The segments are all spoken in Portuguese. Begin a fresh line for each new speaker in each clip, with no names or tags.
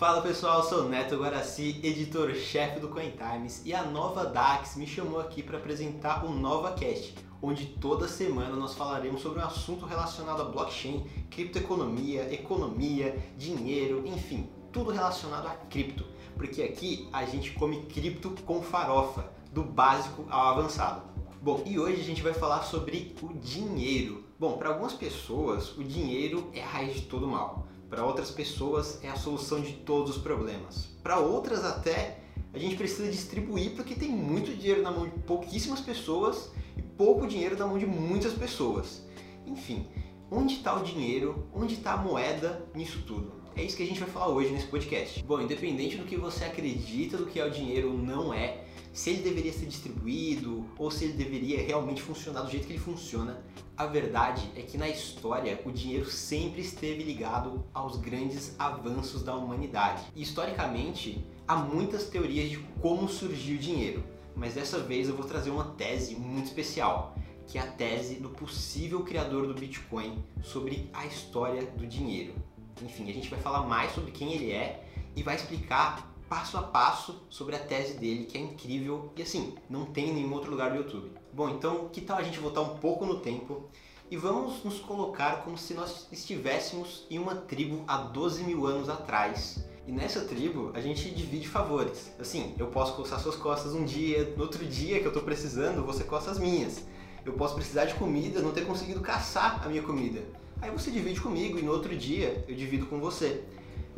Fala pessoal, sou Neto Guaraci, editor-chefe do Coin Times e a Nova Dax me chamou aqui para apresentar o NovaCast, onde toda semana nós falaremos sobre um assunto relacionado a blockchain, criptoeconomia, economia, dinheiro, enfim, tudo relacionado a cripto, porque aqui a gente come cripto com farofa, do básico ao avançado. Bom, e hoje a gente vai falar sobre o dinheiro. Bom, para algumas pessoas, o dinheiro é a raiz de todo mal. Para outras pessoas, é a solução de todos os problemas. Para outras, até, a gente precisa distribuir porque tem muito dinheiro na mão de pouquíssimas pessoas e pouco dinheiro na mão de muitas pessoas. Enfim, onde está o dinheiro? Onde está a moeda nisso tudo? É isso que a gente vai falar hoje nesse podcast. Bom, independente do que você acredita do que é o dinheiro ou não é, se ele deveria ser distribuído ou se ele deveria realmente funcionar do jeito que ele funciona, a verdade é que na história o dinheiro sempre esteve ligado aos grandes avanços da humanidade. E historicamente há muitas teorias de como surgiu o dinheiro, mas dessa vez eu vou trazer uma tese muito especial, que é a tese do possível criador do Bitcoin sobre a história do dinheiro. Enfim, a gente vai falar mais sobre quem ele é e vai explicar passo a passo sobre a tese dele, que é incrível e assim, não tem em nenhum outro lugar do YouTube. Bom, então que tal a gente voltar um pouco no tempo e vamos nos colocar como se nós estivéssemos em uma tribo há 12 mil anos atrás. E nessa tribo a gente divide favores. Assim, eu posso coçar suas costas um dia, no outro dia que eu tô precisando, você coça as minhas. Eu posso precisar de comida, não ter conseguido caçar a minha comida. Aí você divide comigo e no outro dia eu divido com você.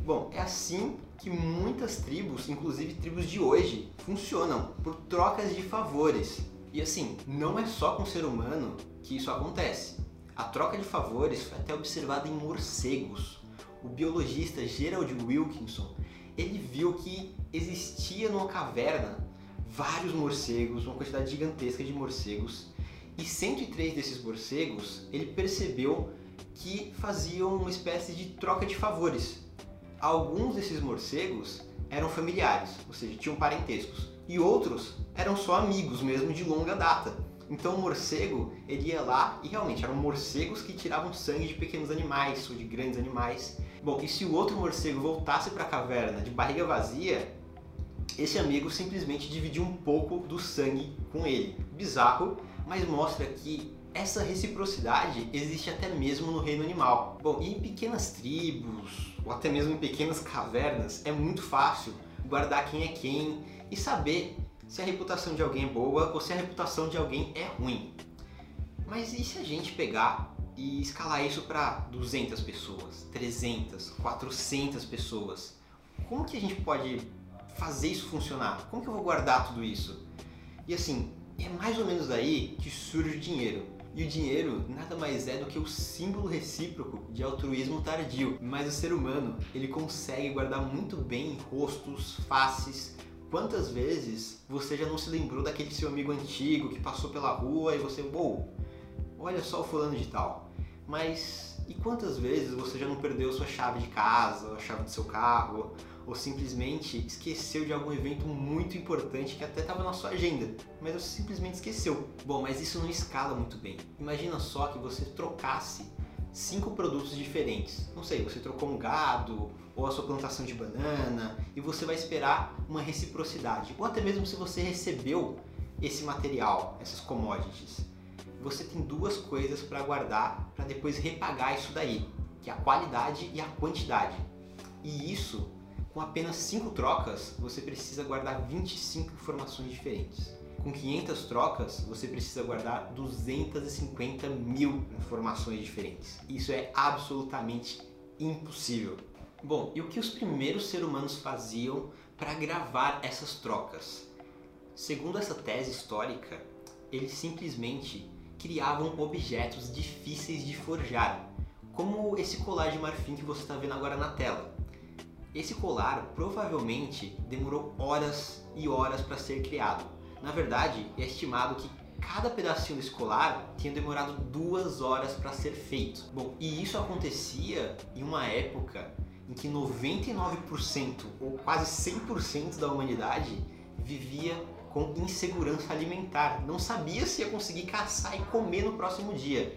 Bom, é assim que muitas tribos, inclusive tribos de hoje, funcionam por trocas de favores. E assim, não é só com o ser humano que isso acontece. A troca de favores foi até observada em morcegos. O biologista Gerald Wilkinson, ele viu que existia numa caverna vários morcegos, uma quantidade gigantesca de morcegos, e 103 desses morcegos, ele percebeu que faziam uma espécie de troca de favores. Alguns desses morcegos eram familiares, ou seja, tinham parentescos, e outros eram só amigos mesmo de longa data. Então o morcego, ele ia lá e realmente eram morcegos que tiravam sangue de pequenos animais ou de grandes animais. Bom, e se o outro morcego voltasse para a caverna de barriga vazia, esse amigo simplesmente dividia um pouco do sangue com ele. Bizarro, mas mostra que essa reciprocidade existe até mesmo no reino animal. Bom, e em pequenas tribos, ou até mesmo em pequenas cavernas, é muito fácil guardar quem é quem e saber se a reputação de alguém é boa ou se a reputação de alguém é ruim. Mas e se a gente pegar e escalar isso para 200 pessoas, 300, 400 pessoas? Como que a gente pode fazer isso funcionar? Como que eu vou guardar tudo isso? E assim, é mais ou menos daí que surge o dinheiro. E o dinheiro nada mais é do que o símbolo recíproco de altruísmo tardio. Mas o ser humano, ele consegue guardar muito bem rostos, faces. Quantas vezes você já não se lembrou daquele seu amigo antigo que passou pela rua e você, uou, olha só o fulano de tal. Mas e quantas vezes você já não perdeu sua chave de casa, a chave do seu carro, ou simplesmente esqueceu de algum evento muito importante que até estava na sua agenda, mas você simplesmente esqueceu. Bom, mas isso não escala muito bem. Imagina só que você trocasse cinco produtos diferentes. Não sei, você trocou um gado ou a sua plantação de banana e você vai esperar uma reciprocidade. Ou até mesmo se você recebeu esse material, essas commodities. Você tem duas coisas para guardar para depois repagar isso daí, que é a qualidade e a quantidade. E isso com apenas 5 trocas, você precisa guardar 25 informações diferentes. Com 500 trocas, você precisa guardar 250 mil informações diferentes. Isso é absolutamente impossível. Bom, e o que os primeiros seres humanos faziam para gravar essas trocas? Segundo essa tese histórica, eles simplesmente criavam objetos difíceis de forjar, como esse colar de marfim que você está vendo agora na tela. Esse colar provavelmente demorou horas e horas para ser criado. Na verdade, é estimado que cada pedacinho desse colar tinha demorado duas horas para ser feito. Bom, e isso acontecia em uma época em que 99% ou quase 100% da humanidade vivia com insegurança alimentar, não sabia se ia conseguir caçar e comer no próximo dia.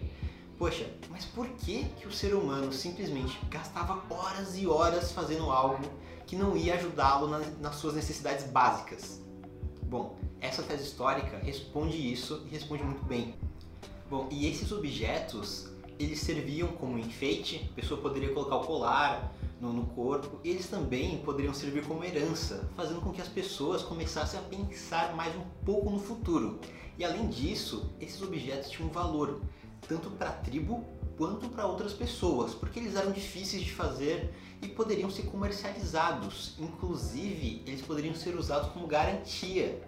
Poxa, mas por que, que o ser humano simplesmente gastava horas e horas fazendo algo que não ia ajudá-lo nas suas necessidades básicas. Bom, essa tese histórica responde isso e responde muito bem. Bom, e esses objetos, eles serviam como enfeite, a pessoa poderia colocar o colar no, no corpo, e eles também poderiam servir como herança, fazendo com que as pessoas começassem a pensar mais um pouco no futuro. E além disso, esses objetos tinham um valor, tanto para a tribo quanto para outras pessoas, porque eles eram difíceis de fazer e poderiam ser comercializados. Inclusive, eles poderiam ser usados como garantia.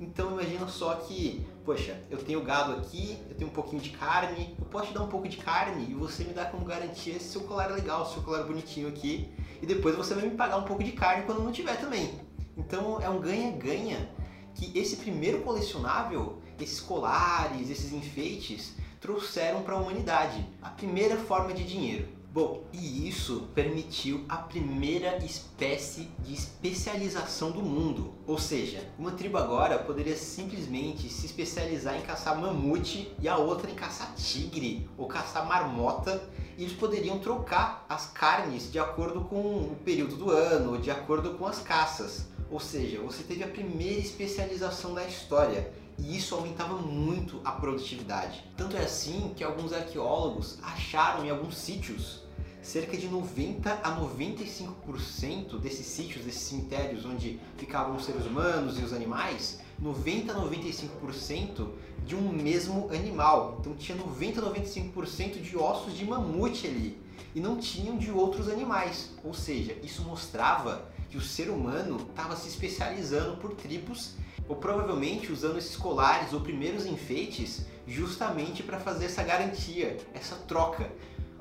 Então imagina só que, poxa, eu tenho gado aqui, eu tenho um pouquinho de carne, eu posso te dar um pouco de carne e você me dá como garantia se seu colar legal, se seu colar bonitinho aqui, e depois você vai me pagar um pouco de carne quando não tiver também. Então é um ganha-ganha que esse primeiro colecionável, esses colares, esses enfeites, trouxeram para a humanidade a primeira forma de dinheiro. Bom, e isso permitiu a primeira espécie de especialização do mundo. Ou seja, uma tribo agora poderia simplesmente se especializar em caçar mamute e a outra em caçar tigre ou caçar marmota, e eles poderiam trocar as carnes de acordo com o período do ano, de acordo com as caças. Ou seja, você teve a primeira especialização da história e isso aumentava muito a produtividade. Tanto é assim que alguns arqueólogos acharam em alguns sítios cerca de 90 a 95% desses sítios, desses cemitérios onde ficavam os seres humanos e os animais, 90 a 95% de um mesmo animal. Então tinha 90 a 95% de ossos de mamute ali e não tinham de outros animais. Ou seja, isso mostrava que o ser humano estava se especializando por tribos ou provavelmente usando esses colares ou primeiros enfeites justamente para fazer essa garantia, essa troca,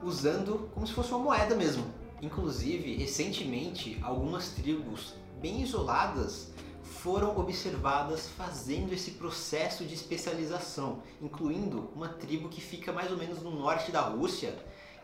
usando como se fosse uma moeda mesmo. Inclusive, recentemente, algumas tribos bem isoladas foram observadas fazendo esse processo de especialização, incluindo uma tribo que fica mais ou menos no norte da Rússia,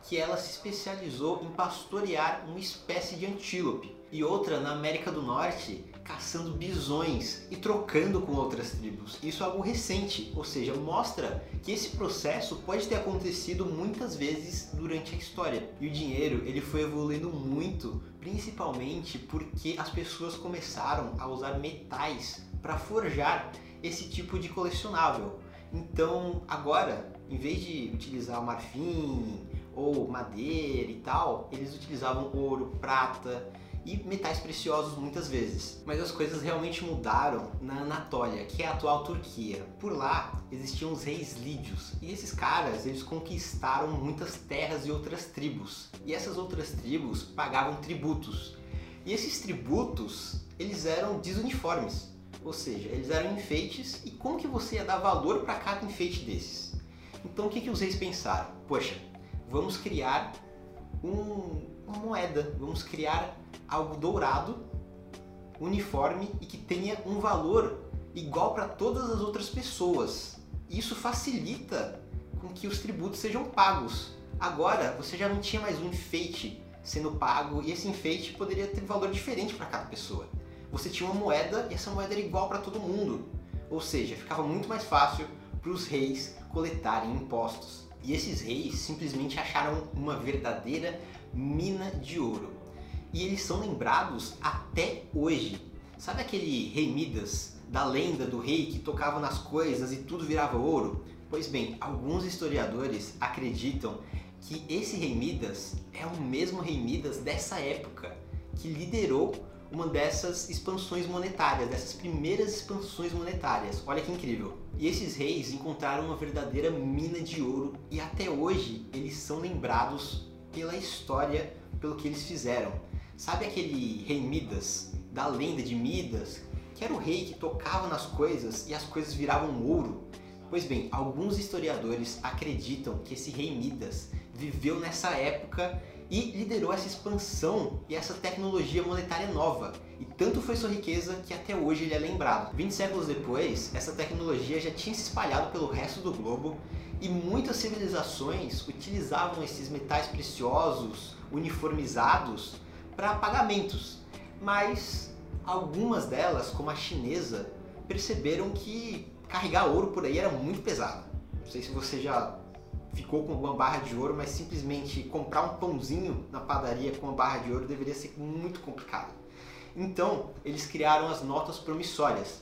que ela se especializou em pastorear uma espécie de antílope, e outra na América do Norte, caçando bisões e trocando com outras tribos. Isso é algo recente, ou seja, mostra que esse processo pode ter acontecido muitas vezes durante a história. E o dinheiro, ele foi evoluindo muito, principalmente porque as pessoas começaram a usar metais para forjar esse tipo de colecionável. Então, agora, em vez de utilizar marfim ou madeira e tal, eles utilizavam ouro, prata, e metais preciosos muitas vezes. Mas as coisas realmente mudaram na Anatólia, que é a atual Turquia. Por lá existiam os reis lídios e esses caras eles conquistaram muitas terras e outras tribos. E essas outras tribos pagavam tributos. E esses tributos eles eram desuniformes, ou seja, eles eram enfeites e como que você ia dar valor para cada enfeite desses? Então o que, que os reis pensaram? Poxa, vamos criar um, uma moeda, vamos criar algo dourado, uniforme e que tenha um valor igual para todas as outras pessoas. Isso facilita com que os tributos sejam pagos. Agora você já não tinha mais um enfeite sendo pago e esse enfeite poderia ter valor diferente para cada pessoa. Você tinha uma moeda e essa moeda era igual para todo mundo. Ou seja, ficava muito mais fácil para os reis coletarem impostos. E esses reis simplesmente acharam uma verdadeira mina de ouro e eles são lembrados até hoje. Sabe aquele rei Midas, da lenda do rei que tocava nas coisas e tudo virava ouro? Pois bem, alguns historiadores acreditam que esse rei Midas é o mesmo rei Midas dessa época, que liderou uma dessas expansões monetárias, dessas primeiras expansões monetárias. Olha que incrível. E esses reis encontraram uma verdadeira mina de ouro e até hoje eles são lembrados pela história, pelo que eles fizeram. Sabe aquele rei Midas, da lenda de Midas, que era o rei que tocava nas coisas e as coisas viravam ouro? Pois bem, alguns historiadores acreditam que esse rei Midas viveu nessa época e liderou essa expansão e essa tecnologia monetária nova. E tanto foi sua riqueza que até hoje ele é lembrado. 20 séculos depois, essa tecnologia já tinha se espalhado pelo resto do globo e muitas civilizações utilizavam esses metais preciosos uniformizados para pagamentos, mas algumas delas, como a chinesa, perceberam que carregar ouro por aí era muito pesado. Não sei se você já ficou com uma barra de ouro, mas simplesmente comprar um pãozinho na padaria com uma barra de ouro deveria ser muito complicado. Então, eles criaram as notas promissórias,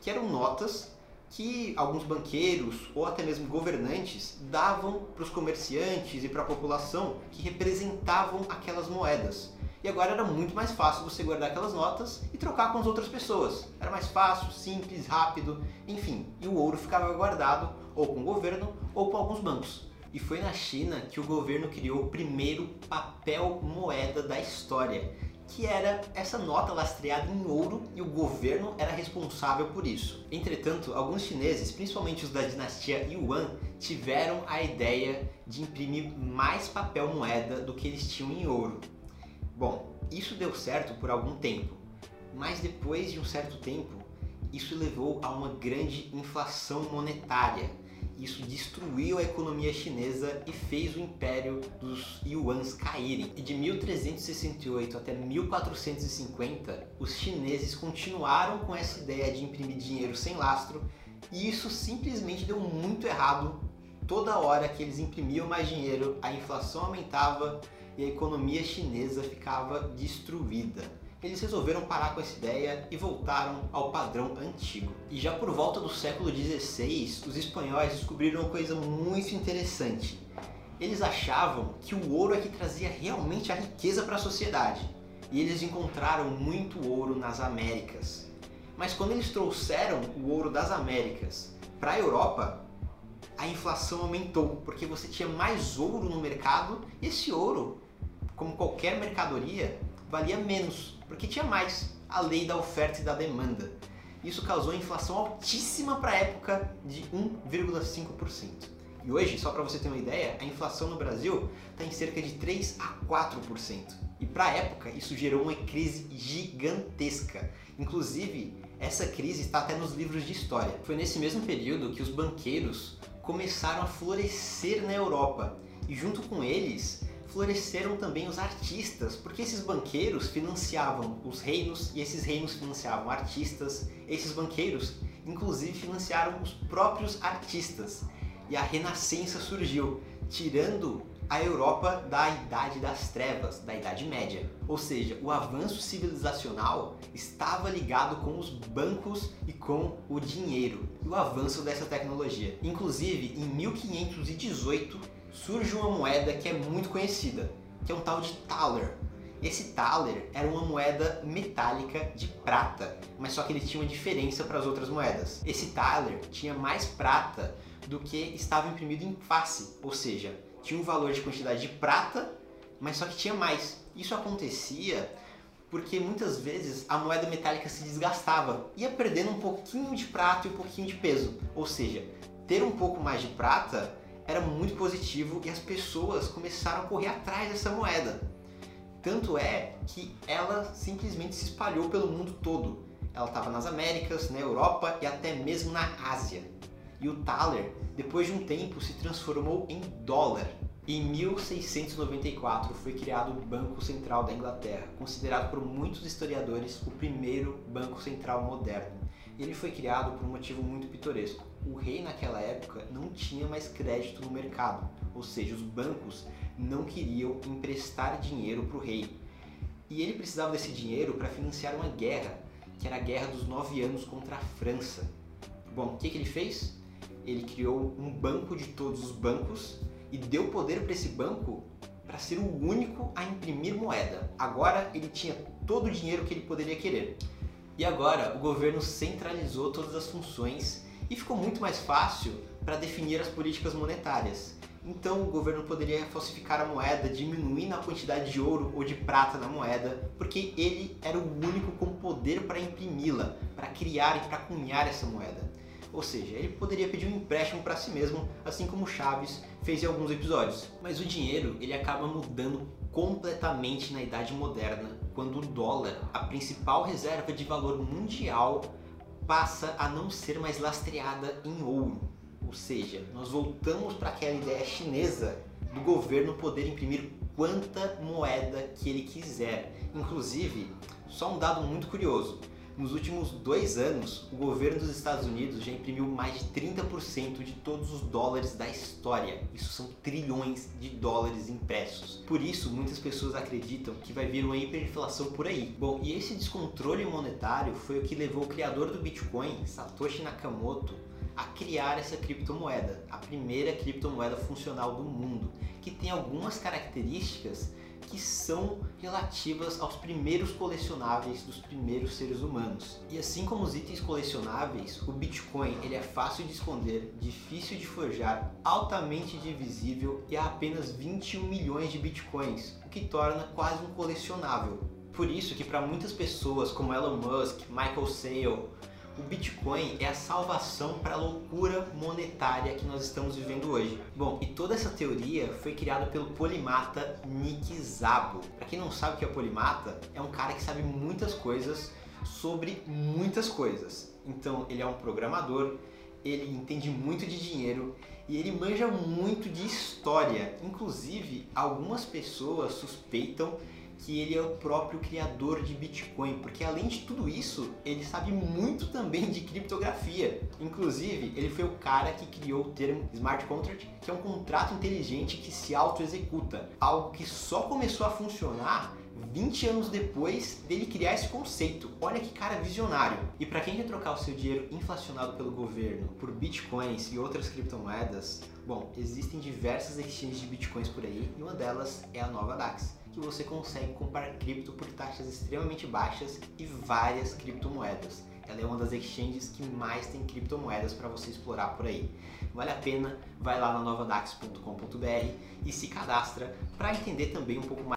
que eram notas que alguns banqueiros ou até mesmo governantes davam para os comerciantes e para a população que representavam aquelas moedas. E agora era muito mais fácil você guardar aquelas notas e trocar com as outras pessoas. Era mais fácil, simples, rápido, enfim. E o ouro ficava guardado ou com o governo ou com alguns bancos. E foi na China que o governo criou o primeiro papel moeda da história, que era essa nota lastreada em ouro e o governo era responsável por isso. Entretanto, alguns chineses, principalmente os da dinastia Yuan, tiveram a ideia de imprimir mais papel moeda do que eles tinham em ouro. Bom, isso deu certo por algum tempo, mas depois de um certo tempo, isso levou a uma grande inflação monetária isso destruiu a economia chinesa e fez o império dos yuans caírem. E de 1368 até 1450, os chineses continuaram com essa ideia de imprimir dinheiro sem lastro e isso simplesmente deu muito errado. Toda hora que eles imprimiam mais dinheiro, a inflação aumentava e a economia chinesa ficava destruída eles resolveram parar com essa ideia e voltaram ao padrão antigo. E já por volta do século XVI, os espanhóis descobriram uma coisa muito interessante. Eles achavam que o ouro é que trazia realmente a riqueza para a sociedade. E eles encontraram muito ouro nas Américas. Mas quando eles trouxeram o ouro das Américas para a Europa, a inflação aumentou, porque você tinha mais ouro no mercado e esse ouro, como qualquer mercadoria, valia menos porque tinha mais a lei da oferta e da demanda. Isso causou inflação altíssima para a época de 1,5%. E hoje, só para você ter uma ideia, a inflação no Brasil está em cerca de 3 a 4%. E para a época, isso gerou uma crise gigantesca. Inclusive, essa crise está até nos livros de história. Foi nesse mesmo período que os banqueiros começaram a florescer na Europa. E junto com eles, floresceram também os artistas, porque esses banqueiros financiavam os reinos e esses reinos financiavam artistas. Esses banqueiros, inclusive, financiaram os próprios artistas. E a Renascença surgiu, tirando a Europa da Idade das Trevas, da Idade Média. Ou seja, o avanço civilizacional estava ligado com os bancos e com o dinheiro e o avanço dessa tecnologia. Inclusive, em 1518, surge uma moeda que é muito conhecida, que é um tal de thaler. Esse thaler era uma moeda metálica de prata, mas só que ele tinha uma diferença para as outras moedas. Esse thaler tinha mais prata do que estava imprimido em face, ou seja, tinha um valor de quantidade de prata, mas só que tinha mais. Isso acontecia porque muitas vezes a moeda metálica se desgastava, ia perdendo um pouquinho de prata e um pouquinho de peso. Ou seja, ter um pouco mais de prata era muito positivo e as pessoas começaram a correr atrás dessa moeda. Tanto é que ela simplesmente se espalhou pelo mundo todo. Ela estava nas Américas, na Europa e até mesmo na Ásia. E o thaler, depois de um tempo, se transformou em dólar. Em 1694 foi criado o Banco Central da Inglaterra, considerado por muitos historiadores o primeiro banco central moderno. Ele foi criado por um motivo muito pitoresco o rei naquela época não tinha mais crédito no mercado, ou seja, os bancos não queriam emprestar dinheiro para o rei. E ele precisava desse dinheiro para financiar uma guerra, que era a Guerra dos Nove Anos contra a França. Bom, o que, que ele fez? Ele criou um banco de todos os bancos e deu poder para esse banco para ser o único a imprimir moeda. Agora ele tinha todo o dinheiro que ele poderia querer. E agora o governo centralizou todas as funções e ficou muito mais fácil para definir as políticas monetárias. Então o governo poderia falsificar a moeda, diminuindo a quantidade de ouro ou de prata na moeda, porque ele era o único com poder para imprimi-la, para criar e para cunhar essa moeda. Ou seja, ele poderia pedir um empréstimo para si mesmo, assim como Chaves fez em alguns episódios. Mas o dinheiro ele acaba mudando completamente na Idade Moderna, quando o dólar, a principal reserva de valor mundial, passa a não ser mais lastreada em ouro. Ou seja, nós voltamos para aquela ideia chinesa do governo poder imprimir quanta moeda que ele quiser. Inclusive, só um dado muito curioso: Nos últimos dois anos, o governo dos Estados Unidos já imprimiu mais de 30% de todos os dólares da história. Isso são trilhões de dólares impressos. Por isso, muitas pessoas acreditam que vai vir uma hiperinflação por aí. Bom, e esse descontrole monetário foi o que levou o criador do Bitcoin, Satoshi Nakamoto, a criar essa criptomoeda, a primeira criptomoeda funcional do mundo, que tem algumas características que são relativas aos primeiros colecionáveis dos primeiros seres humanos. E assim como os itens colecionáveis, o Bitcoin ele é fácil de esconder, difícil de forjar, altamente divisível e há apenas 21 milhões de Bitcoins, o que torna quase um colecionável. Por isso que para muitas pessoas como Elon Musk, Michael Saylor, o Bitcoin é a salvação para a loucura monetária que nós estamos vivendo hoje. Bom, e toda essa teoria foi criada pelo polimata Nick Szabo. Para quem não sabe o que é polimata, é um cara que sabe muitas coisas sobre muitas coisas. Então, ele é um programador, ele entende muito de dinheiro e ele manja muito de história. Inclusive, algumas pessoas suspeitam que ele é o próprio criador de Bitcoin, porque além de tudo isso, ele sabe muito também de criptografia. Inclusive, ele foi o cara que criou o termo smart contract, que é um contrato inteligente que se auto-executa, algo que só começou a funcionar 20 anos depois dele criar esse conceito. Olha que cara visionário. E para quem quer trocar o seu dinheiro inflacionado pelo governo por bitcoins e outras criptomoedas, bom, existem diversas exchanges de bitcoins por aí e uma delas é a Nova Dax que você consegue comprar cripto por taxas extremamente baixas e várias criptomoedas. Ela é uma das exchanges que mais tem criptomoedas para você explorar por aí. Vale a pena, vai lá na novadax.com.br e se cadastra para entender também um pouco mais